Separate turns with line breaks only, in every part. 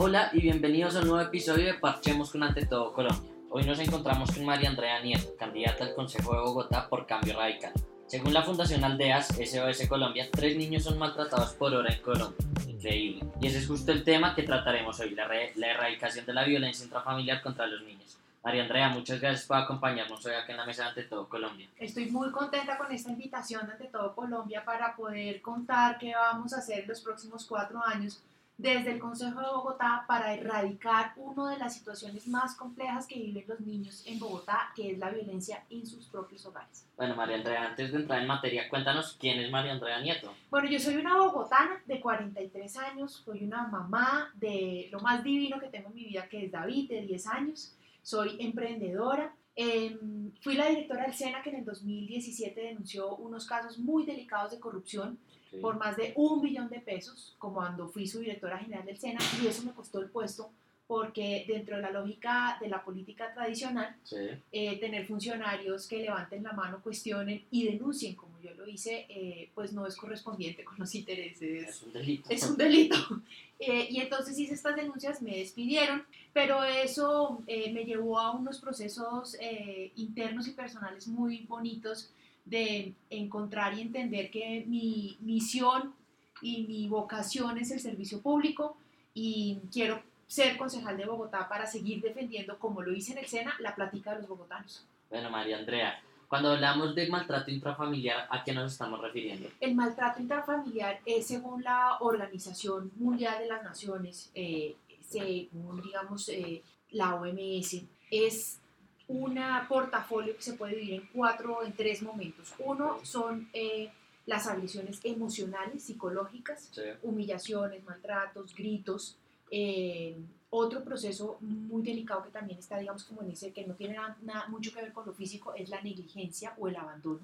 Hola y bienvenidos a un nuevo episodio de Parchemos con Ante Todo Colombia. Hoy nos encontramos con María Andrea Nieto, candidata al Consejo de Bogotá por Cambio Radical. Según la Fundación Aldeas SOS Colombia, tres niños son maltratados por hora en Colombia. Increíble. Y ese es justo el tema que trataremos hoy, la, la erradicación de la violencia intrafamiliar contra los niños. María Andrea, muchas gracias por acompañarnos hoy aquí en la mesa de Ante Todo Colombia.
Estoy muy contenta con esta invitación ante todo Colombia para poder contar qué vamos a hacer los próximos cuatro años desde el Consejo de Bogotá para erradicar una de las situaciones más complejas que viven los niños en Bogotá, que es la violencia en sus propios hogares.
Bueno, María Andrea, antes de entrar en materia, cuéntanos quién es María Andrea Nieto.
Bueno, yo soy una bogotana de 43 años, soy una mamá de lo más divino que tengo en mi vida, que es David, de 10 años, soy emprendedora. Em, fui la directora del SENA que en el 2017 denunció unos casos muy delicados de corrupción por más de un billón de pesos, como cuando fui su directora general del SENA, y eso me costó el puesto porque dentro de la lógica de la política tradicional,
Sí.
eh, tener funcionarios que levanten la mano, cuestionen y denuncien, como yo lo hice, eh, pues no es correspondiente con los intereses
Es un delito.
es un delito. Eh, y entonces hice estas denuncias, me despidieron, pero eso eh, me llevó a unos procesos eh, internos y personales muy bonitos de encontrar y entender que mi misión y mi vocación es el servicio público y quiero ser concejal de Bogotá para seguir defendiendo, como lo hice en el SENA, la plática de los bogotanos.
Bueno, María Andrea, cuando hablamos de maltrato intrafamiliar, ¿a qué nos estamos refiriendo?
El maltrato intrafamiliar es según la Organización Mundial de las Naciones, eh, según digamos eh, la OMS, es un portafolio que se puede dividir en cuatro, en tres momentos. Uno son eh, las agresiones emocionales, psicológicas,
Sí.
humillaciones, maltratos, gritos. Eh, otro proceso muy delicado que también está, digamos, como en ese, que no tiene nada, nada- mucho que ver con lo físico, es la negligencia o el abandono,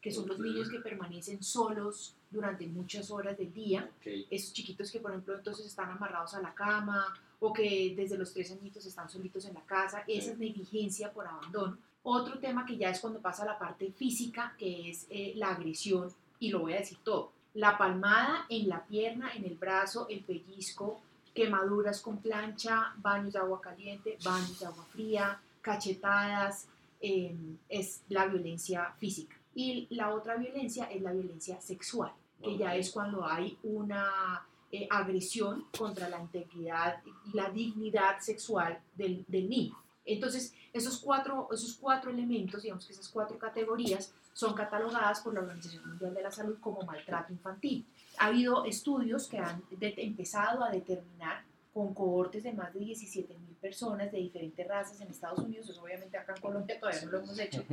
que son los niños que permanecen solos durante muchas horas del día.
Ok.
Esos chiquitos que, por ejemplo, entonces están amarrados a la cama o que desde los tres añitos están solitos en la casa. Esa
Sí.
es negligencia por abandono. Otro tema que ya es cuando pasa la parte física, que es eh, la agresión, y lo voy a decir todo. La palmada en la pierna, en el brazo, el pellizco, quemaduras con plancha, baños de agua caliente, baños de agua fría, cachetadas, eh, es la violencia física. Y la otra violencia es la violencia sexual, que ya
Ok.
es cuando hay una eh, agresión contra la integridad y la dignidad sexual del, del niño. Entonces, esos cuatro, esos cuatro elementos, digamos que esas cuatro categorías, son catalogadas por la Organización Mundial de la Salud como maltrato infantil. Ha habido estudios que han empezado a determinar con cohortes de más de 17 mil personas de diferentes razas en Estados Unidos, eso obviamente acá en Colombia todavía no lo hemos hecho,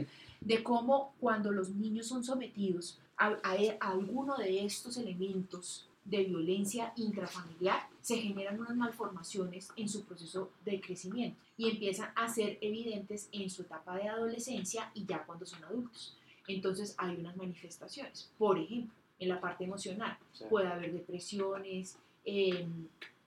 de cómo cuando los niños son sometidos a alguno de estos elementos de violencia intrafamiliar, se generan unas malformaciones en su proceso de crecimiento y empiezan a ser evidentes en su etapa de adolescencia y ya cuando son adultos. Entonces hay unas manifestaciones. Por ejemplo, en la parte emocional
Sí.
puede haber depresiones, eh,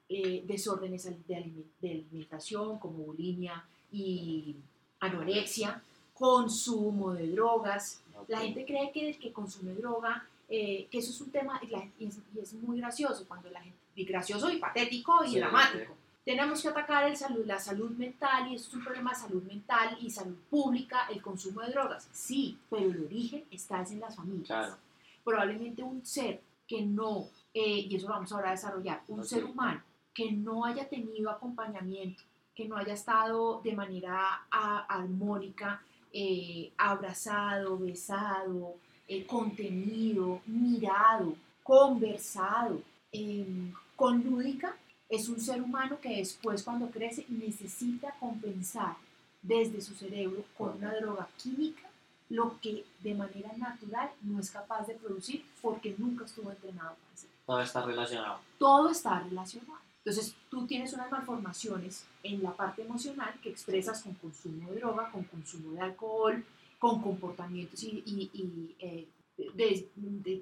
eh, desórdenes de, aliment- de alimentación como bulimia y anorexia, consumo de drogas. La gente cree que el que consume droga, eh, que eso es un tema, y, la- y es, y es muy gracioso, cuando la gente, y gracioso y patético y
Sí,
dramático. Tenemos que atacar el salud, la salud mental y eso es un problema de salud mental y salud pública, el consumo de drogas. Sí, pero el origen está es en las familias
Claro.
probablemente un ser que no, eh, y eso lo vamos ahora a desarrollar, un ser humano que no haya tenido acompañamiento, que no haya estado de manera armónica, eh, abrazado, besado, eh, contenido, mirado, conversado, em, con lúdica, es un ser humano que después cuando crece necesita compensar desde su cerebro con una droga química lo que de manera natural no es capaz de producir porque nunca estuvo entrenado para hacerlo.
Todo está relacionado.
Todo está relacionado. Entonces, tú tienes unas malformaciones en la parte emocional que expresas con consumo de droga, con consumo de alcohol, con comportamientos y, y- y, eh, de-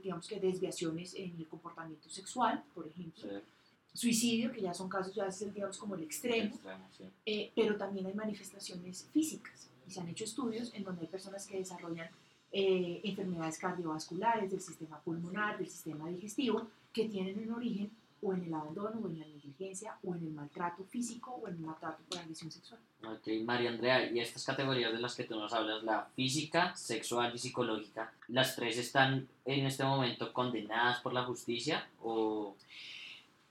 digamos que desviaciones en el comportamiento sexual, por ejemplo.
Sí.
Suicidio, que ya son casos, ya es digamos como el extremo.
Extremo, sí.
Eh, pero también hay manifestaciones físicas y se han hecho estudios en donde hay personas que desarrollan eh, enfermedades cardiovasculares del sistema pulmonar, del sistema digestivo, que tienen en origen o en el abandono, o en la negligencia, o en el maltrato físico, o en el maltrato por agresión sexual.
Ok, María Andrea, y estas categorías de las que tú nos hablas, la física, sexual y psicológica, ¿las tres están en este momento condenadas por la justicia o...?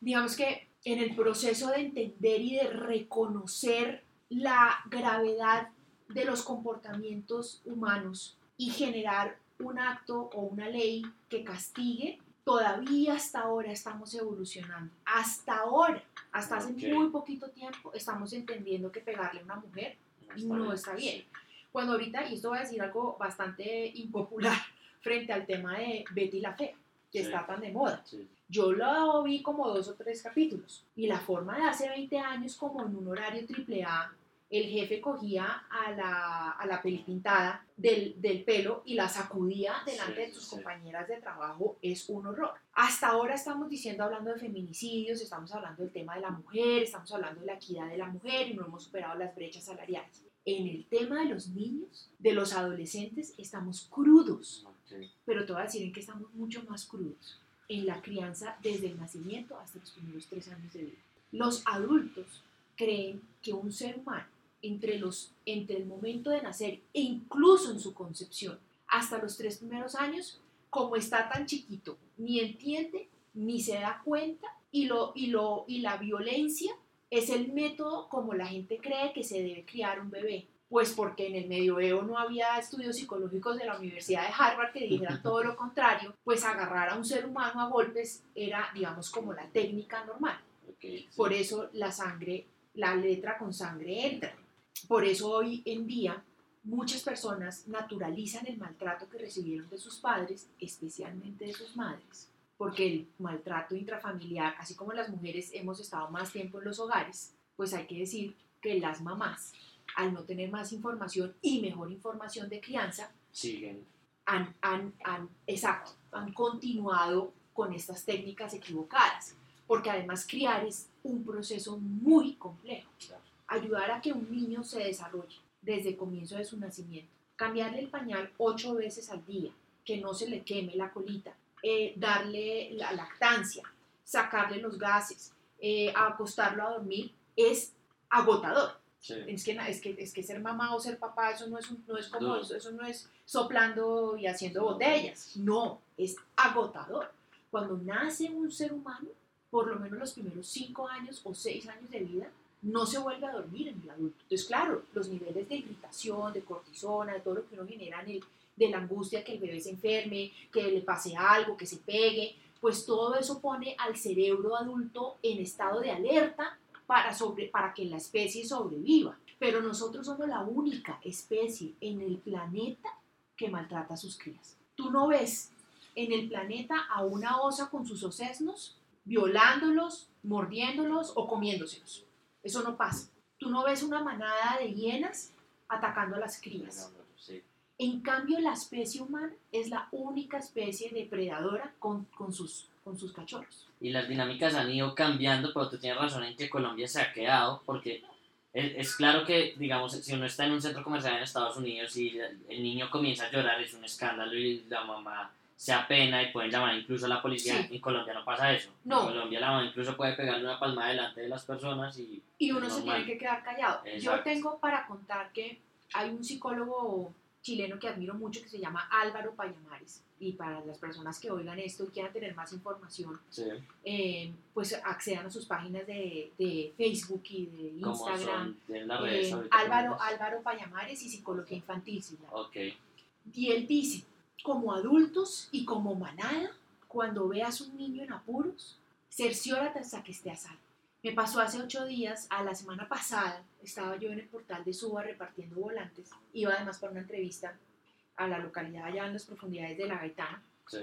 Digamos que en el proceso de entender y de reconocer la gravedad de los comportamientos humanos y generar un acto o una ley que castigue, todavía hasta ahora estamos evolucionando. Hasta ahora, hasta hace muy poquito tiempo, estamos entendiendo que pegarle a una mujer no está bien. Cuando ahorita, y esto va a decir algo bastante impopular frente al tema de Betty la Fea, que
Sí.
está tan de moda.
Sí.
Yo lo vi como dos o tres capítulos y la forma de hace 20 años como en un horario triple A, el jefe cogía a la, a la pelipintada del, del pelo y la sacudía delante
Sí,
de sus
sí.
compañeras de trabajo es un horror. Hasta ahora estamos diciendo, hablando de feminicidios, estamos hablando del tema de la mujer, estamos hablando de la equidad de la mujer y no hemos superado las brechas salariales. En el tema de los niños, de los adolescentes, estamos crudos
Ok.
pero te voy a decir en que estamos mucho más crudos, en la crianza desde el nacimiento hasta los primeros tres años de vida. Los adultos creen que un ser humano, entre, los, entre el momento de nacer e incluso en su concepción, hasta los tres primeros años, como está tan chiquito, ni entiende, ni se da cuenta, y, lo, y, lo, y la violencia es el método como la gente cree que se debe criar un bebé. Pues porque en el medioevo no había estudios psicológicos de la Universidad de Harvard que dijeran todo lo contrario, pues agarrar a un ser humano a golpes era, digamos, como la técnica normal.
Ok, sí.
Por eso la sangre, la letra con sangre entra. Por eso hoy en día muchas personas naturalizan el maltrato que recibieron de sus padres, especialmente de sus madres. Porque el maltrato intrafamiliar, así como las mujeres hemos estado más tiempo en los hogares, pues hay que decir que las mamás, al no tener más información y mejor información de crianza,
Siguen.
han, han, han- exacto, han continuado con estas técnicas equivocadas, porque además criar es un proceso muy complejo.
Claro.
Ayudar a que un niño se desarrolle desde el comienzo de su nacimiento, cambiarle el pañal ocho veces al día, que no se le queme la colita, eh, darle la lactancia, sacarle los gases, eh, acostarlo a dormir, es agotador.
Sí.
Es que, es, que, es que ser mamá o ser papá, eso no es, un- no es como, eso, eso no es soplando y haciendo
No.
botellas. No, es agotador. Cuando nace un ser humano, por lo menos los primeros cinco años o seis años de vida, no se vuelve a dormir en el adulto. Entonces, claro, los niveles de irritación, de cortisona, de todo lo que uno genera en el, de la angustia que el bebé se enferme, que le pase algo, que se pegue, pues todo eso pone al cerebro adulto en estado de alerta para, sobre, para que la especie sobreviva. Pero nosotros somos la única especie en el planeta que maltrata a sus crías. Tú no ves en el planeta a una osa con sus osesnos violándolos, mordiéndolos o comiéndoselos. Eso no pasa. Tú no ves una manada de hienas atacando a las crías. En cambio, la especie humana es la única especie depredadora con, con sus, con sus cachorros.
Y las dinámicas han ido cambiando, pero tú tienes razón en que Colombia se ha quedado, porque es, es claro que, digamos, si uno está en un centro comercial en Estados Unidos y el niño comienza a llorar, es un escándalo y la mamá se apena y pueden llamar incluso a la policía.
Sí.
En Colombia no pasa eso.
No.
En Colombia la mamá incluso puede pegarle una palmada delante de las personas y...
Y uno se tiene que quedar callado. Yo
Exacto.
tengo para contar que hay un psicólogo chileno que admiro mucho que se llama Álvaro Payamares. Y para las personas que oigan esto y quieran tener más información,
Sí.
eh, pues accedan a sus páginas de, de Facebook y de Instagram.
son
Eh, Álvaro. Álvaro Payamares y Psicología Infantil.
Ok.
Y él dice, como adultos y como manada, cuando veas un niño en apuros, cerciórate hasta que esté a salvo. Me pasó hace ocho días, a la semana pasada, estaba yo en el portal de Suba repartiendo volantes, iba además para una entrevista a la localidad allá en las profundidades de la Gaitana,
Sí.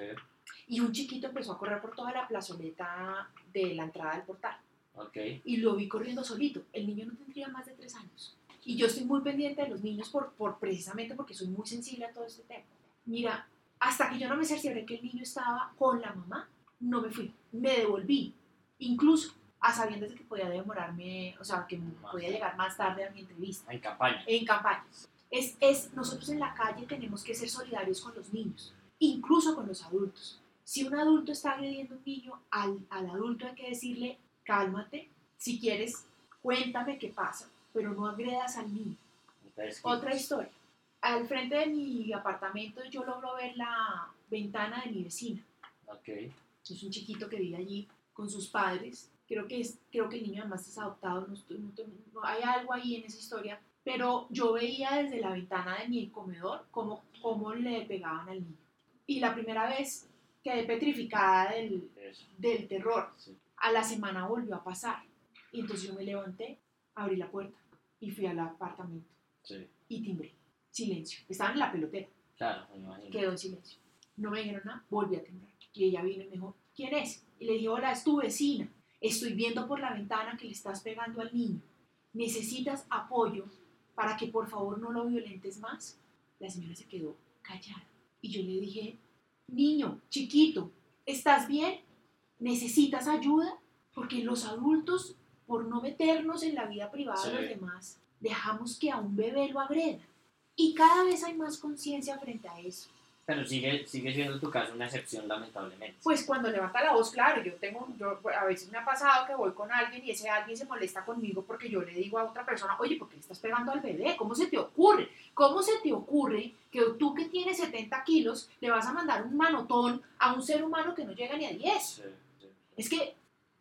y un chiquito empezó a correr por toda la plazoleta de la entrada del portal
Ok.
y lo vi corriendo solito. El niño no tendría más de tres años. Y yo estoy muy pendiente de los niños por, por precisamente porque soy muy sensible a todo este tema. Mira, hasta que yo no me cercioré que el niño estaba con la mamá, no me fui, me devolví, incluso a sabiendas de que podía demorarme, o sea, que podía llegar más tarde a mi entrevista
En campaña.
en campañas. Es, es, nosotros en la calle tenemos que ser solidarios con los niños, incluso con los adultos. si un adulto está agrediendo a un niño, al, al adulto hay que decirle, cálmate, si quieres, cuéntame qué pasa, pero no agredas al niño. Otra historia. Al frente de mi apartamento yo logro ver la ventana de mi vecina.
Ok.
Es un chiquito que vive allí con sus padres. Creo que, es, creo que el niño además es adoptado. No no no- hay algo ahí en esa historia. Pero yo veía desde la ventana de mi comedor cómo, cómo le pegaban al niño. Y la primera vez quedé petrificada del, del terror.
Sí.
A la semana volvió a pasar. Y entonces yo me levanté, abrí la puerta y fui al apartamento
Sí.
y timbré. Silencio. Estaban en la pelotera.
Claro, me imagino.
Quedó en silencio. No me dijeron nada, volví a temblar. Y ella vino y me dijo, ¿quién es? Y le dije, hola, es tu vecina. Estoy viendo por la ventana que le estás pegando al niño. ¿Necesitas apoyo para que por favor no lo violentes más? La señora se quedó callada. Y yo le dije, niño, chiquito, ¿estás bien? ¿Necesitas ayuda? Porque los adultos, por no meternos en la vida privada de los demás, dejamos que a un bebé lo agreda. Y cada vez hay más conciencia frente a eso.
Pero sigue, sigue siendo tu caso una excepción, lamentablemente.
Pues cuando levanta la voz, claro, yo tengo, yo, a veces me ha pasado que voy con alguien y ese alguien se molesta conmigo porque yo le digo a otra persona, oye, ¿por qué le estás pegando al bebé? ¿Cómo se te ocurre? ¿Cómo se te ocurre que tú que tienes 70 kilos le vas a mandar un manotón a un ser humano que no llega ni a 10?
Sí, sí.
Es que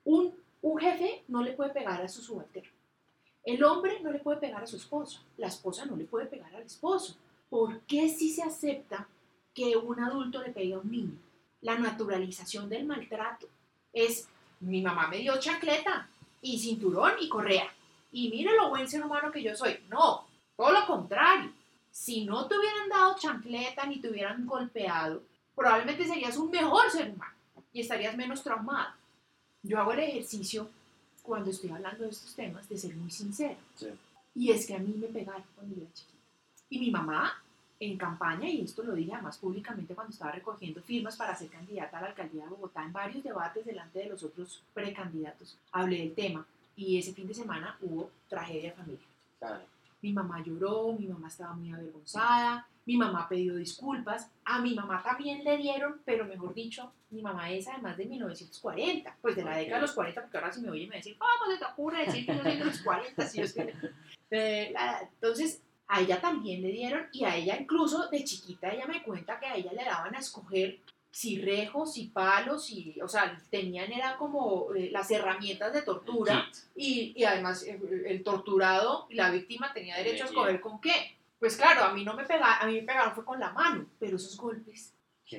un, un jefe no le puede pegar a su subalterno. El hombre no le puede pegar a su esposa. La esposa no le puede pegar al esposo. ¿Por qué si se acepta que un adulto le pegue a un niño? La naturalización del maltrato es, mi mamá me dio chancleta y cinturón y correa. Y mire lo buen ser humano que yo soy. No, todo lo contrario. Si no te hubieran dado chancleta ni te hubieran golpeado, probablemente serías un mejor ser humano y estarías menos traumado. Yo hago el ejercicio cuando estoy hablando de estos temas de ser muy sincero.
Sí.
Y es que a mí me pegaron cuando yo era chiquita. Y mi mamá, en campaña, y esto lo dije además públicamente cuando estaba recogiendo firmas para ser candidata a la alcaldía de Bogotá, en varios debates delante de los otros precandidatos, hablé del tema. Y ese fin de semana hubo tragedia familiar.
Claro.
Mi mamá lloró, mi mamá estaba muy avergonzada, mi mamá pidió disculpas, a mi mamá también le dieron, pero mejor dicho, mi mamá es además de 1940, pues de la década de los 40, porque ahora si me oye me decir, ¿cómo se te ocurre decir que yo soy de los 40? Si yo de la-?" Entonces, a ella también le dieron, y a ella incluso de chiquita, ella me cuenta que a ella le daban a escoger si rejos, si palos, o sea, tenían, era como eh, las herramientas de tortura, y, y además eh, el torturado y la víctima tenía derecho a escoger con qué. Pues claro, a mí no me pegaron, a mí me pegaron fue con la mano, pero esos golpes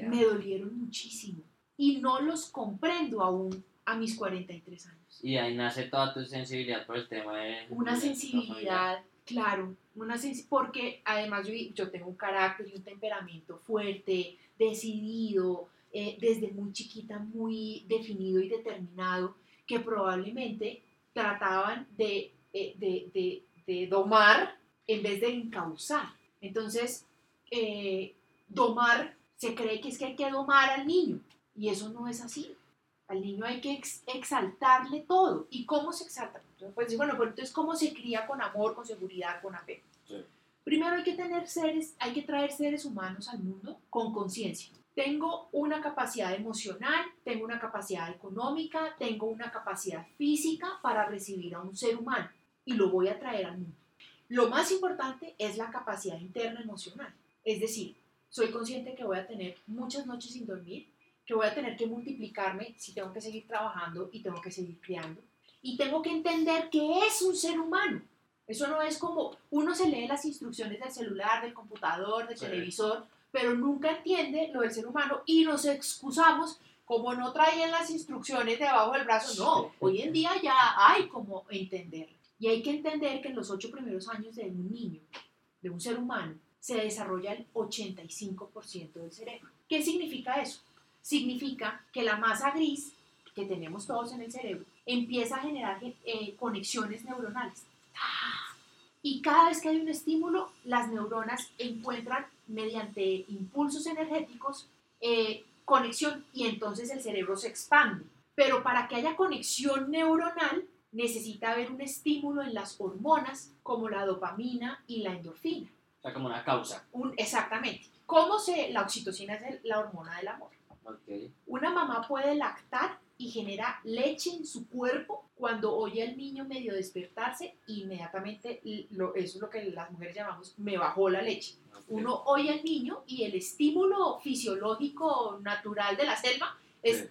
me dolieron muchísimo. Y no los comprendo aún a mis 43 años.
Y ahí nace toda tu sensibilidad por el tema de...
Una sensibilidad, claro, una sensi- porque además yo, yo tengo un carácter y un temperamento fuerte, decidido, eh, desde muy chiquita muy definido y determinado, que probablemente trataban de, eh, de, de- de domar en vez de encauzar. Entonces, eh, domar, se cree que es que hay que domar al niño, y eso no es así. Al niño hay que ex- exaltarle todo. ¿Y cómo se exalta? Entonces, pues, bueno, pero entonces, ¿cómo se cría con amor, con seguridad, con apego?
Sí.
Primero hay que tener seres, hay que traer seres humanos al mundo con conciencia. Tengo una capacidad emocional, tengo una capacidad económica, tengo una capacidad física para recibir a un ser humano y lo voy a traer al mundo. Lo más importante es la capacidad interna emocional. Es decir, soy consciente que voy a tener muchas noches sin dormir, que voy a tener que multiplicarme si tengo que seguir trabajando y tengo que seguir criando. Y tengo que entender que es un ser humano. Eso no es como uno se lee las instrucciones del celular, del computador, del
Sí.
televisor, pero nunca entiende lo del ser humano y nos excusamos como no traían las instrucciones debajo del brazo. No, hoy en día ya hay como entenderlo. Y hay que entender que en los ocho primeros años de un niño, de un ser humano, se desarrolla el 85% del cerebro. ¿Qué significa eso? Significa que la masa gris que tenemos todos en el cerebro empieza a generar eh, conexiones neuronales. Y cada vez que hay un estímulo, las neuronas encuentran mediante impulsos energéticos eh, conexión y entonces el cerebro se expande. Pero para que haya conexión neuronal necesita haber un estímulo en las hormonas como la dopamina y la endorfina.
O sea, como una causa.
Un- exactamente. ¿Cómo se, la oxitocina es el- la hormona del amor?
Ok.
Una mamá puede lactar y genera leche en su cuerpo cuando oye al niño medio despertarse, inmediatamente lo- eso es lo que las mujeres llamamos me bajó la leche. Uno oye al niño y el estímulo fisiológico natural de la selva es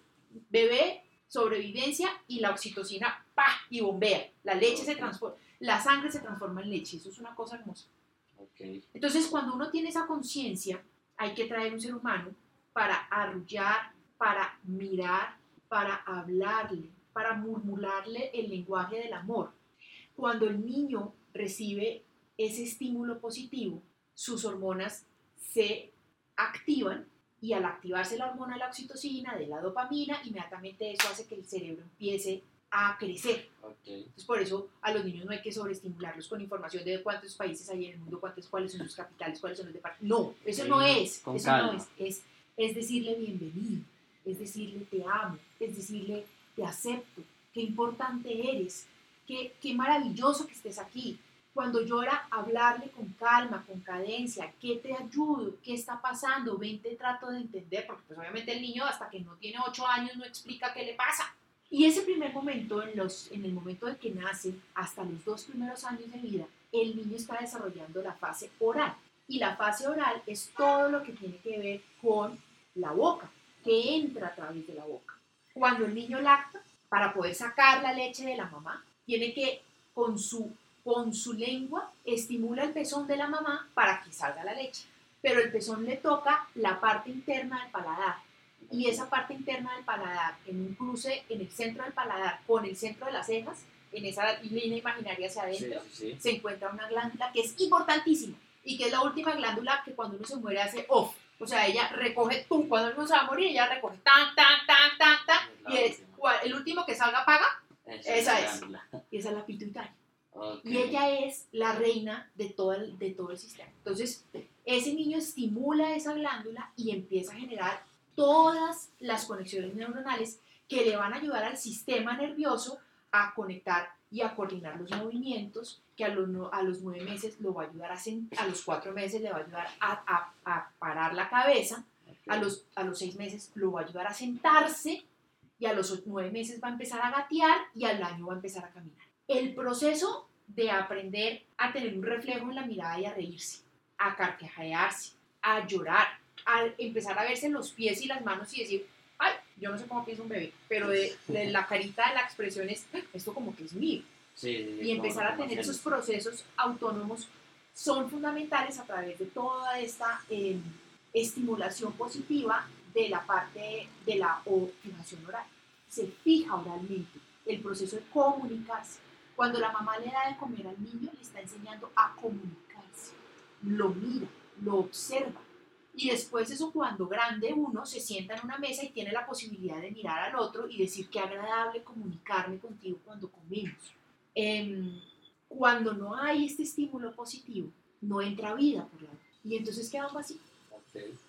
bebé, sobrevivencia y la oxitocina, ¡pa! y bombea. La leche se transforma, la sangre se transforma en leche. Eso es una cosa hermosa. Entonces, cuando uno tiene esa conciencia, hay que traer un ser humano para arrullar, para mirar, para hablarle, para murmurarle el lenguaje del amor. Cuando el niño recibe ese estímulo positivo, sus hormonas se activan y al activarse la hormona de la oxitocina, de la dopamina, inmediatamente eso hace que el cerebro empiece a crecer. Entonces, por eso a los niños no hay que sobreestimularlos con información de cuántos países hay en el mundo, cuántos, cuáles son sus capitales, cuáles son los departamentos. No, eso
Sí,
no es. eso
calma.
no es. es. Es decirle bienvenido, es decirle te amo, es decirle te acepto, qué importante eres, qué, qué maravilloso que estés aquí. Cuando llora, hablarle con calma, con cadencia, ¿qué te ayudo? ¿Qué está pasando? Ven, te trato de entender, porque pues obviamente el niño hasta que no tiene 8 años no explica qué le pasa. Y ese primer momento, en, los, en el momento en que nace, hasta los dos primeros años de vida, el niño está desarrollando la fase oral. Y la fase oral es todo lo que tiene que ver con la boca, que entra a través de la boca. Cuando el niño lacta, para poder sacar la leche de la mamá, tiene que con su, con su lengua estimula el pezón de la mamá para que salga la leche. Pero el pezón le toca la parte interna del paladar y esa parte interna del paladar, en un cruce en el centro del paladar con el centro de las cejas, en esa línea imaginaria hacia adentro,
sí, sí.
se encuentra una glándula que es importantísima y que es la última glándula que cuando uno se muere hace off. O sea, ella recoge, pum, cuando uno se va a morir, ella recoge tan, tan, tan, tan, tan, y es el último que salga paga,
Esa,
esa es. y esa es la pituitaria.
Ok.
Y ella es la reina de todo, el, de todo el sistema. Entonces, ese niño estimula esa glándula y empieza a generar todas las conexiones neuronales que le van a ayudar al sistema nervioso a conectar y a coordinar los movimientos, que a los, a los nueve meses lo va a ayudar a, a los cuatro meses le va a ayudar a, a- a parar la cabeza, a los, a los seis meses lo va a ayudar a sentarse y a los nueve meses va a empezar a gatear y al año va a empezar a caminar. El proceso de aprender a tener un reflejo en la mirada y a reírse, a carcajearse, a llorar, a empezar a verse los pies y las manos y decir, ay, yo no sé cómo piensa un bebé, pero de, de la carita, de la expresión es, "Ah, esto como que es mío
Sí,
y empezar a tener esos procesos autónomos son fundamentales a través de toda esta eh, estimulación positiva de la parte de la o- fijación oral. Se fija oralmente el proceso de comunicarse. Cuando la mamá le da de comer al niño, le está enseñando a comunicarse. Lo mira, lo observa. Y después eso cuando grande uno se sienta en una mesa y tiene la posibilidad de mirar al otro y decir qué agradable comunicarme contigo cuando comemos. Em, cuando no hay este estímulo positivo, no entra vida por la boca. Y entonces queda un vacío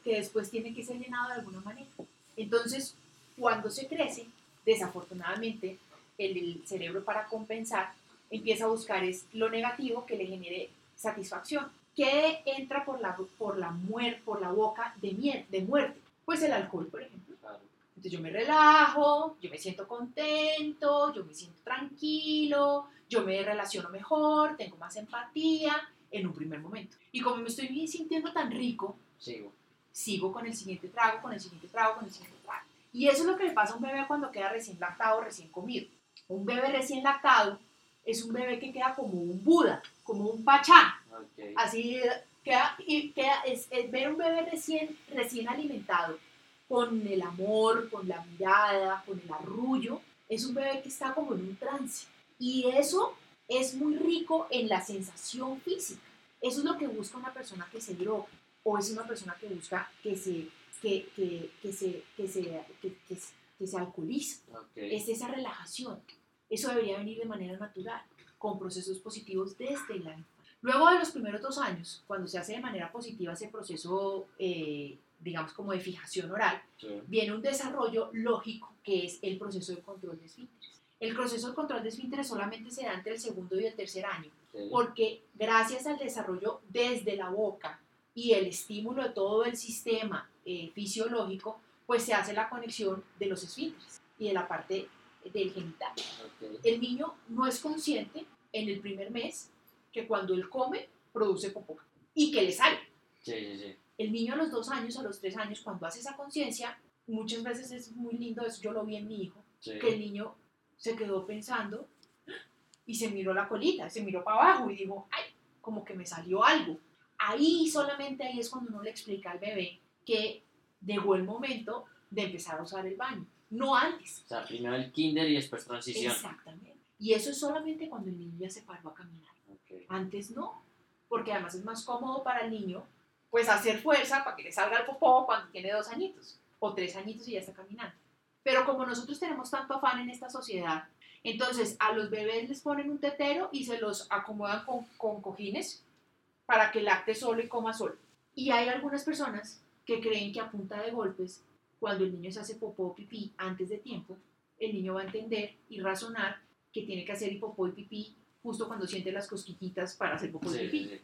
que después tiene que ser llenado de alguna manera. Entonces, cuando se crece, desafortunadamente, el, el cerebro para compensar empieza a buscar es lo negativo que le genere satisfacción. ¿Qué entra por la, por la, muer, por la boca de, mier, de muerte? Pues el alcohol, por ejemplo. Entonces yo me relajo, yo me siento contento, yo me siento tranquilo, yo me relaciono mejor, tengo más empatía en un primer momento. Y como me estoy sintiendo tan rico,
Sigo.
sigo con el siguiente trago, con el siguiente trago, con el siguiente trago. Y eso es lo que le pasa a un bebé cuando queda recién lactado, recién comido. Un bebé recién lactado es un bebé que queda como un Buda, como un pachá,
Ok.
así queda, y queda, es, es ver un bebé recién, recién alimentado con el amor, con la mirada, con el arrullo, es un bebé que está como en un trance. Y eso es muy rico en la sensación física. Eso es lo que busca una persona que se droga o es una persona que busca que se, que, que, que se, que se, que, se alcoholiza.
Ok.
Es esa relajación. Eso debería venir de manera natural, con procesos positivos desde la. Luego de los primeros dos años, cuando se hace de manera positiva ese proceso, eh, digamos como de fijación oral,
Sí.
viene un desarrollo lógico que es el proceso de control de esfínteres. El proceso de control de esfínteres solamente se da entre el segundo y el tercer año,
Sí.
porque gracias al desarrollo desde la boca y el estímulo de todo el sistema eh, fisiológico, pues se hace la conexión de los esfínteres y de la parte del genital.
Ok.
El niño no es consciente en el primer mes que cuando él come produce popó y que le sale.
Sí, sí, sí.
El niño a los dos años, a los tres años, cuando hace esa conciencia, muchas veces es muy lindo, eso yo lo vi en mi hijo, que el niño se quedó pensando y se miró la colita, se miró para abajo y dijo, ay, como que me salió algo. Ahí, solamente ahí es cuando uno le explica al bebé que llegó el momento de empezar a usar el baño, no antes.
O sea, primero el kinder y después transición.
Exactamente. Y eso es solamente cuando el niño ya se paró a caminar. Antes no, porque además es más cómodo para el niño, pues hacer fuerza para que le salga el popó cuando tiene dos añitos o tres añitos y ya está caminando. Pero como nosotros tenemos tanto afán en esta sociedad, entonces a los bebés les ponen un tetero y se los acomodan con, cojines para que lacte solo y coma solo. Y hay algunas personas que creen que a punta de golpes, cuando el niño se hace popó o pipí antes de tiempo, el niño va a entender y razonar que tiene que hacer popó y pipí justo cuando siente las cosquillitas para hacer y
Sí,
pipí.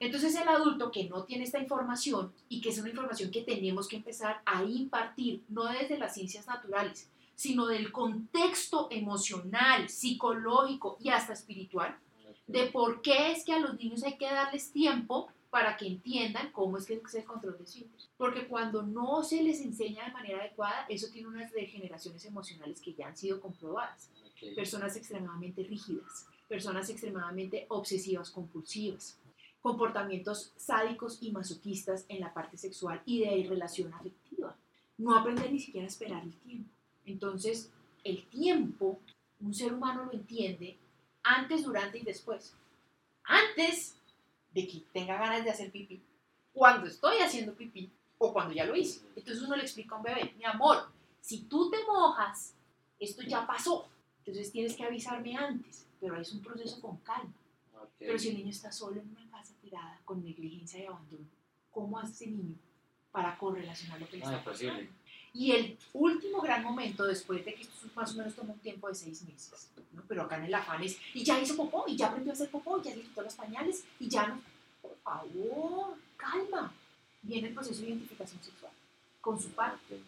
Entonces el adulto que no tiene esta información y que es una información que tenemos que empezar a impartir, no desde las ciencias naturales, sino del contexto emocional, psicológico y hasta espiritual, de por qué es que a los niños hay que darles tiempo para que entiendan cómo es que es el control de esfínteres. Porque cuando no se les enseña de manera adecuada, eso tiene unas degeneraciones emocionales que ya han sido comprobadas. Personas extremadamente rígidas, personas extremadamente obsesivas compulsivas, comportamientos sádicos y masoquistas en la parte sexual y de relación afectiva. No aprender ni siquiera a esperar el tiempo. Entonces, el tiempo, un ser humano lo entiende antes, durante y después. Antes de que tenga ganas de hacer pipí, cuando estoy haciendo pipí o cuando ya lo hice. Entonces uno le explica a un bebé, mi amor, si tú te mojas, esto ya pasó. Entonces tienes que avisarme antes, pero es un proceso con calma.
Ok.
Pero si el niño está solo en una casa tirada, con negligencia y abandono, ¿cómo hace ese niño para correlacionar lo que le está
imposible.
pasando? Y el último gran momento, después de que esto más o menos toma un tiempo de seis meses, ¿no? pero acá en el afán es, y ya hizo popó, y ya aprendió a hacer popó, y ya le quitó los pañales, y ya no. Por favor, calma. Viene el proceso de identificación sexual con su padre.
Ok.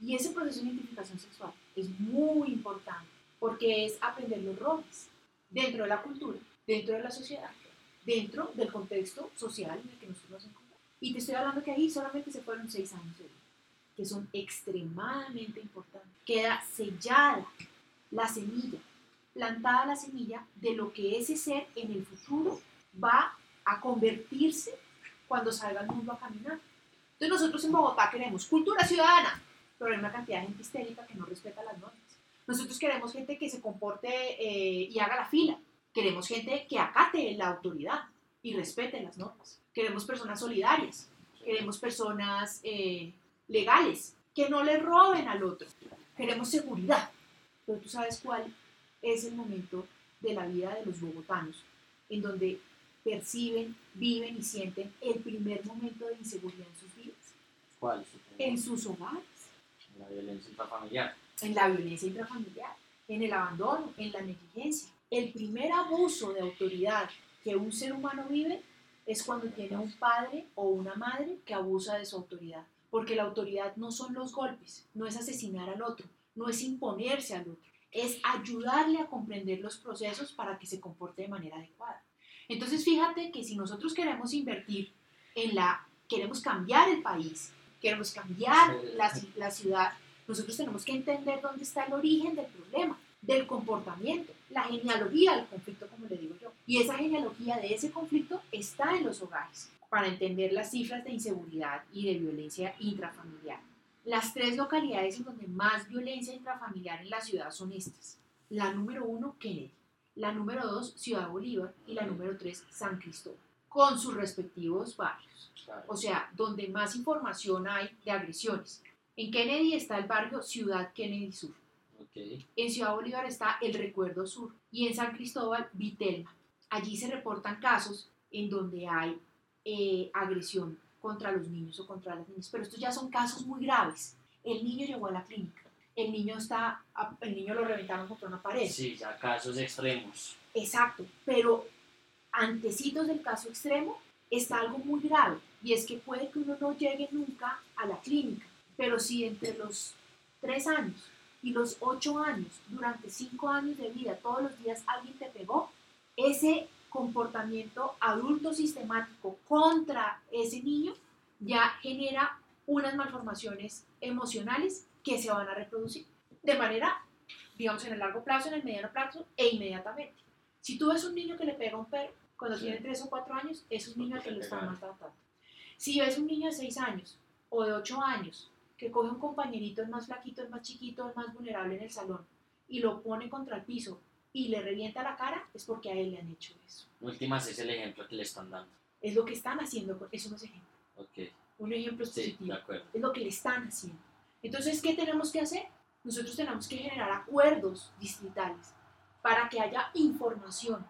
Y ese proceso de identificación sexual es muy importante porque es aprender los roles dentro de la cultura, dentro de la sociedad, dentro del contexto social en el que nosotros nos encontramos. Y te estoy hablando que ahí solamente se fueron seis años que son extremadamente importantes. Queda sellada la semilla, plantada la semilla de lo que ese ser en el futuro va a convertirse cuando salga al mundo a caminar. Entonces nosotros en Bogotá queremos cultura ciudadana, pero hay una cantidad de gente histérica que no respeta las normas. Nosotros queremos gente que se comporte eh, y haga la fila. Queremos gente que acate la autoridad y respete las normas. Queremos personas solidarias. Queremos personas eh, legales, que no le roben al otro. Queremos seguridad. Pero tú sabes cuál es el momento de la vida de los bogotanos en donde perciben, viven y sienten el primer momento de inseguridad en sus vidas,
¿Cuál?
En sus hogares,
La violencia intrafamiliar.
En la violencia intrafamiliar, en el abandono, en la negligencia. El primer abuso de autoridad que un ser humano vive es cuando tiene un padre o una madre que abusa de su autoridad. Porque la autoridad no son los golpes, no es asesinar al otro, no es imponerse al otro, es ayudarle a comprender los procesos para que se comporte de manera adecuada. Entonces fíjate que si nosotros queremos invertir en la, queremos cambiar el país, queremos cambiar la, la ciudad, nosotros tenemos que entender dónde está el origen del problema, del comportamiento, la genealogía del conflicto, como le digo yo. Y esa genealogía de ese conflicto está en los hogares, para entender las cifras de inseguridad y de violencia intrafamiliar. Las tres localidades en donde más violencia intrafamiliar en la ciudad son estas. La número uno, Kennedy. La número dos, Ciudad Bolívar. Y la número tres, San Cristóbal. Con sus respectivos barrios o sea, donde más información hay de agresiones. En Kennedy está el barrio Ciudad Kennedy Sur.
Ok.
En Ciudad Bolívar está el Recuerdo Sur. Y en San Cristóbal, Vitelma. Allí se reportan casos en donde hay eh, agresión contra los niños o contra las niñas. Pero estos ya son casos muy graves. El niño llegó a la clínica. El niño, está, el niño lo reventaron contra una pared.
Sí, ya casos extremos.
Exacto, pero antecitos del caso extremo está algo muy grave y es que puede que uno no llegue nunca a la clínica, Pero si entre los 3 años y los 8 años, durante 5 años de vida, todos los días alguien te pegó, ese comportamiento adulto sistemático contra ese niño ya genera unas malformaciones emocionales que se van a reproducir de manera, digamos, en el largo plazo, en el mediano plazo e inmediatamente. Si tú ves un niño que le pega a un perro cuando
Sí.
tiene 3 o 4 años, es un niño que
le
lo está
pegaron.
maltratando. Si ves un niño de 6 años o de 8 años que coge un compañerito, el más flaquito, el más chiquito, el más vulnerable en el salón, y lo pone contra el piso y le revienta la cara, es porque a él le han hecho eso.
Últimas es el ejemplo que le están dando.
Es lo que están haciendo, eso no es ejemplo.
Ok,
Un ejemplo es
sí,
positivo. es lo que le están haciendo. Entonces, ¿qué tenemos que hacer? Nosotros tenemos que generar acuerdos distritales para que haya información.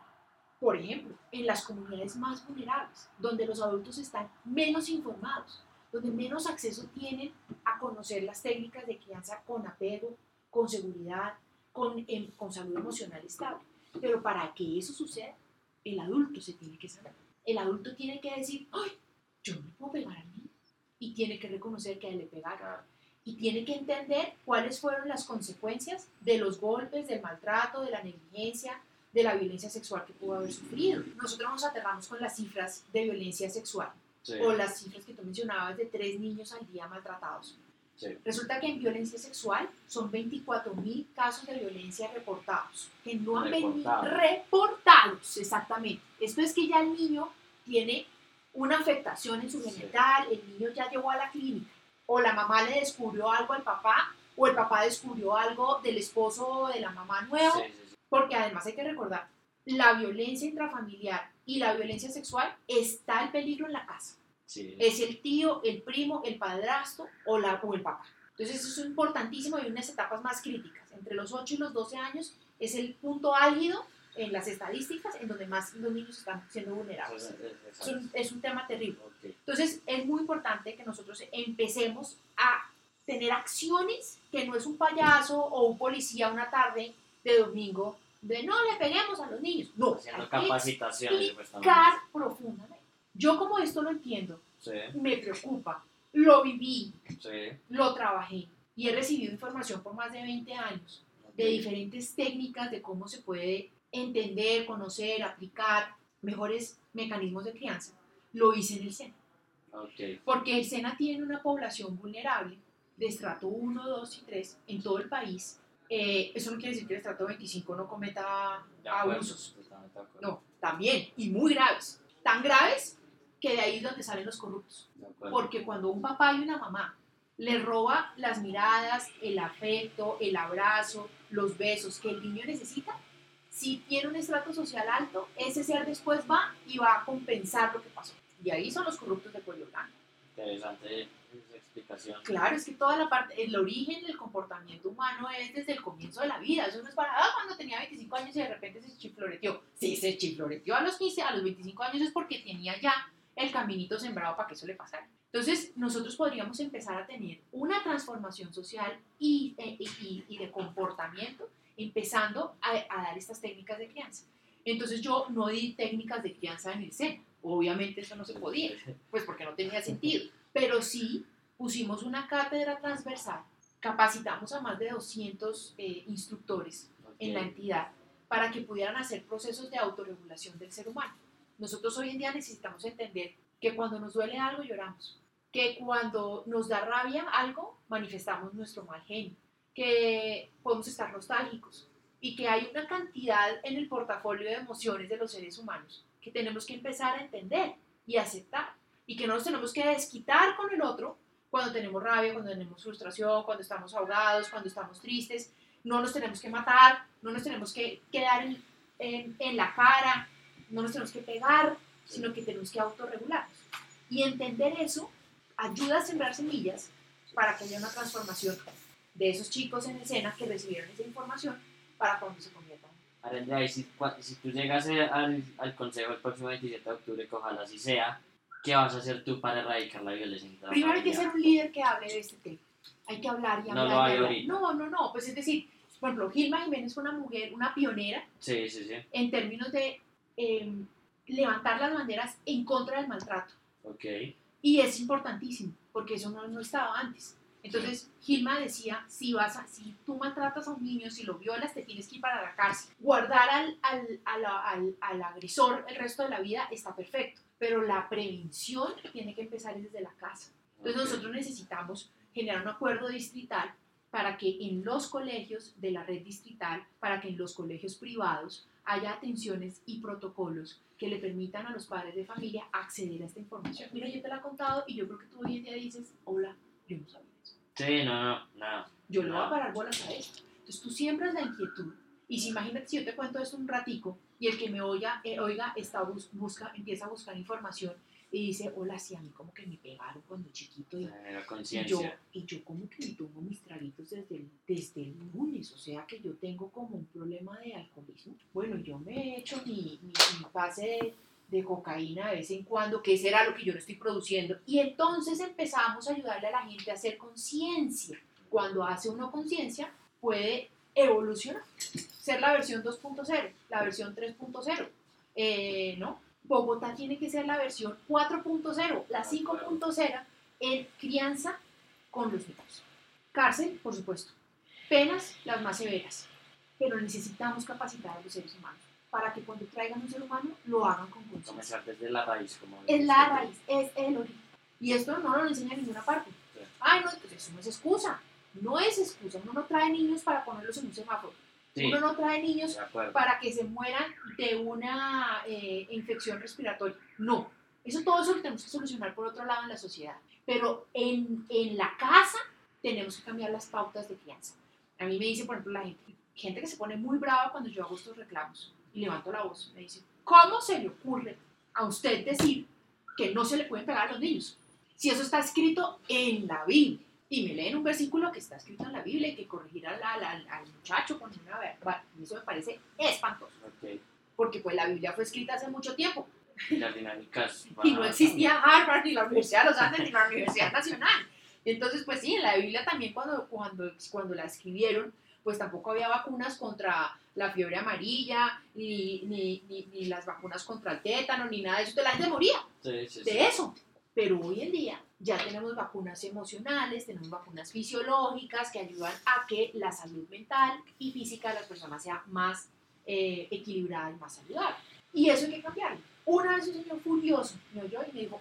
Por ejemplo, en las comunidades más vulnerables, donde los adultos están menos informados, donde menos acceso tienen a conocer las técnicas de crianza con apego, con seguridad, con, em- con salud emocional estable. Pero para que eso suceda, el adulto se tiene que saber. El adulto tiene que decir, ¡ay! Yo no le puedo pegar al niño. Y tiene que reconocer que a él le pegaron. Y tiene que entender cuáles fueron las consecuencias de los golpes, del maltrato, de la negligencia, de la violencia sexual que pudo haber sufrido. Nosotros nos aterramos con las cifras de violencia sexual
Sí,
o las cifras que tú mencionabas de tres niños al día maltratados.
sí.
Resulta que en violencia sexual son 24 mil casos de violencia reportados, que no han venido
Reportados.
reportados, exactamente. Esto es que ya el niño tiene una afectación en su
Sí.
genital, el niño ya llegó a la clínica, o la mamá le descubrió algo al papá, o el papá descubrió algo del esposo o de la mamá
Sí, sí, sí.
porque además hay que recordar, la violencia intrafamiliar y la violencia sexual está el peligro en la casa
Sí.
es el tío, el primo, el padrastro o, la, o el papá. Entonces eso es importantísimo y unas etapas más críticas. Entre los 8 y los 12 años es el punto álgido en las estadísticas en donde más los niños están siendo vulnerables.
Es-
un, es un tema terrible. Entonces es muy importante que nosotros empecemos a tener acciones que no es un payaso o un policía una tarde de domingo de no le peguemos a los niños. No,
Haciendo
hay
capacitaciones,
explicar profundamente. Yo como esto lo entiendo,
Sí,
me preocupa, lo viví,
sí.
lo trabajé y he recibido información por más de 20 años de diferentes técnicas de cómo se puede entender, conocer, aplicar mejores mecanismos de crianza. Lo hice en el SENA, porque el SENA tiene una población vulnerable de estrato 1, 2 y 3 en todo el país. Eh, eso no quiere decir que el estrato 25 no cometa
acuerdo.
abusos, no, también, y muy graves, tan graves que de ahí es donde salen los corruptos. Porque cuando un papá y una mamá le roba las miradas, el afecto, el abrazo, los besos que el niño necesita, si tiene un estrato social alto, ese ser después va y va a compensar lo que pasó. Y ahí son los corruptos de cuello blanco.
Interesante
Claro, es que toda la parte, el origen del comportamiento humano es desde el comienzo de la vida. Eso no es para, ah, cuando tenía 25 años y de repente se chifloreteó. Si se chifloreteó a los 15, a los 25 años es porque tenía ya el caminito sembrado para que eso le pasara. Entonces, nosotros podríamos empezar a tener una transformación social y, eh, y- de comportamiento, empezando a, a dar estas técnicas de crianza. Entonces, yo no di técnicas de crianza en el SENA. Obviamente eso no se podía pues porque no tenía sentido. Pero sí pusimos una cátedra transversal, capacitamos a más de 200 eh, instructores en la entidad para que pudieran hacer procesos de autorregulación del ser humano. Nosotros hoy en día necesitamos entender que cuando nos duele algo lloramos, que cuando nos da rabia algo manifestamos nuestro mal genio, que podemos estar nostálgicos. Y que hay una cantidad en el portafolio de emociones de los seres humanos que tenemos que empezar a entender y aceptar y que no nos tenemos que desquitar con el otro cuando tenemos rabia, cuando tenemos frustración, cuando estamos ahogados, cuando estamos tristes. No nos tenemos que matar, no nos tenemos que quedar en, en- en la cara, no nos tenemos que pegar, sino que tenemos que autorregularnos. Y entender eso ayuda a sembrar semillas para que haya una transformación de esos chicos en escena que recibieron esa información para cuando se conviertan.
Arendra, y si, si tú llegas eh, al, al consejo el próximo 27 de octubre, que ojalá así sea, ¿qué vas a hacer tú para erradicar la violencia
Primero hay que ser un líder que hable de este tema. Hay que hablar y
No
hablar.
lo
y
hay
hablar. No, no, no. Pues es decir, por ejemplo, Gilma Jiménez fue una mujer, una pionera
Sí, sí, sí.
en términos de eh, levantar las banderas en contra del maltrato.
Ok.
Y es importantísimo, porque eso no, no estaba antes. Entonces, Gilma decía, si, vas a, si tú maltratas a un niño, si lo violas, te tienes que ir para la cárcel. Guardar al, al, al, al agresor el resto de la vida está perfecto, pero la prevención tiene que empezar desde la casa. Entonces, nosotros necesitamos generar un acuerdo distrital para que en los colegios de la red distrital, para que en los colegios privados haya atenciones y protocolos que le permitan a los padres de familia acceder a esta información. Mira, yo te la he contado y yo creo que tú hoy en día dices, hola, yo no sabía eso.
Sí, no, no, no.
Yo le voy a
No.
parar bolas a esto. Entonces tú siembras la inquietud. Y si imagínate si yo te cuento esto un ratico y el que me oiga, eh, oiga está bus- busca, empieza a buscar información y dice, hola, sí, a mí como que me pegaron cuando chiquito y
Genera
y yo, y yo como que me tomo mis traguitos desde el, desde el lunes, o sea que yo tengo como un problema de alcoholismo. Bueno, yo me he hecho mi, mi, mi pase de, de cocaína de vez en cuando, que ese era lo que yo no estoy produciendo. Y entonces empezamos a ayudarle a la gente a hacer conciencia. Cuando hace uno conciencia, puede evolucionar, ser la versión 2.0, la versión 3.0, eh, ¿no? Bogotá tiene que ser la versión 4.0, la 5.0 en crianza con los niños. Cárcel, por supuesto. Penas, las más severas. Pero necesitamos capacitar a los seres humanos para que cuando traigan un ser humano lo hagan con conciencia.
Comenzar desde la raíz, como
Es la raíz, es el origen. Y esto no lo enseña en ninguna parte.
Sí.
Ay, no, entonces eso no es excusa. No es excusa. Uno no trae niños para ponerlos en un semáforo.
Sí,
Uno no trae niños para que se mueran de una eh, infección respiratoria. No, eso todo eso lo tenemos que solucionar por otro lado en la sociedad. Pero en, en la casa tenemos que cambiar las pautas de crianza. A mí me dice, por ejemplo, la gente, gente que se pone muy brava cuando yo hago estos reclamos y levanto la voz. Me dice, ¿cómo se le ocurre a usted decir que no se le pueden pegar a los niños? Si eso está escrito en la Biblia. Y me leen un versículo que está escrito en la Biblia y que corregir al, al- al- muchacho con una verdad. Eso me parece espantoso porque pues la Biblia fue escrita hace mucho tiempo
Y las dinámicas.
y no existía Harvard ni la Universidad de los Andes ni la Universidad Nacional. Entonces, pues sí, en la Biblia también cuando, cuando, cuando la escribieron, pues tampoco había vacunas contra la fiebre amarilla, ni, ni, ni, ni las vacunas contra el tétano, ni nada de eso. La gente moría
Sí, sí, sí.
de eso. Pero hoy en día ya tenemos vacunas emocionales, tenemos vacunas fisiológicas que ayudan a que la salud mental y física de las personas sea más eh, equilibrada y más saludable. Y eso hay que cambiarlo. Una vez un señor furioso me oyó y me dijo,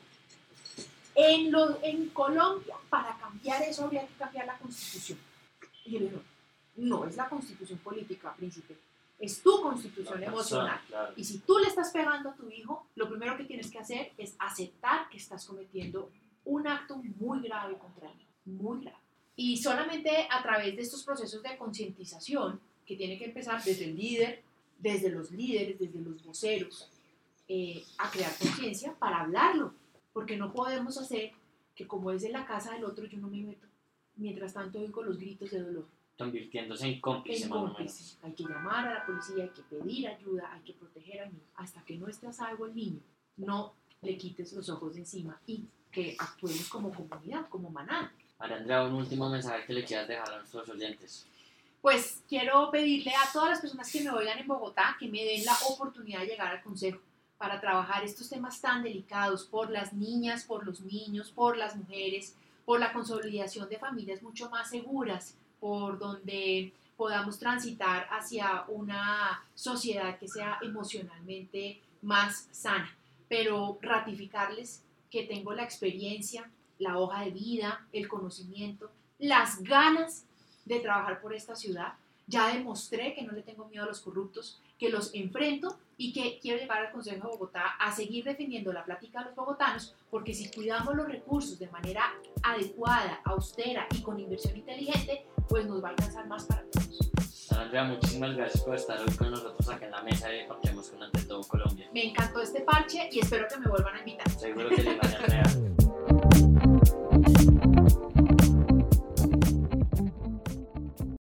en, lo- en Colombia para cambiar eso habría que cambiar la constitución. Y yo le digo, no es la constitución política, príncipe, es tu constitución emocional.
claro.
Y si tú le estás pegando a tu hijo, lo primero que tienes que hacer es aceptar que estás cometiendo un acto muy grave contra él, muy grave. Y solamente a través de estos procesos de concientización, que tiene que empezar desde el líder, desde los líderes, desde los voceros, eh, a crear conciencia para hablarlo. Porque no podemos hacer que como es en la casa del otro, yo no me meto. Mientras tanto oigo los gritos de dolor
Convirtiéndose en cómplice,
en cómplice. Hay que llamar a la policía, hay que pedir ayuda, hay que proteger al niño. Hasta que no esté a salvo el niño, no le quites los ojos de encima y que actuemos como comunidad, como.
María Andrea, un último mensaje que le quieras dejar a nuestros oyentes.
Pues quiero pedirle a todas las personas que me oigan en Bogotá que me den la oportunidad de llegar al consejo para trabajar estos temas tan delicados por las niñas, por los niños, por las mujeres, por la consolidación de familias mucho más seguras, por donde podamos transitar hacia una sociedad que sea emocionalmente más sana. Pero ratificarles que tengo la experiencia, la hoja de vida, el conocimiento, las ganas de trabajar por esta ciudad. Ya demostré que no le tengo miedo a los corruptos, que los enfrento y que quiero llegar al Consejo de Bogotá a seguir defendiendo la plática de los bogotanos, porque si cuidamos los recursos de manera adecuada, austera y con inversión inteligente, pues nos va a alcanzar más para todos.
Andrea, muchísimas gracias por estar hoy con nosotros acá en la mesa de Parquemos con Ante todo Colombia.
Me encantó este parche y espero que me vuelvan a invitar.
Seguro que le van a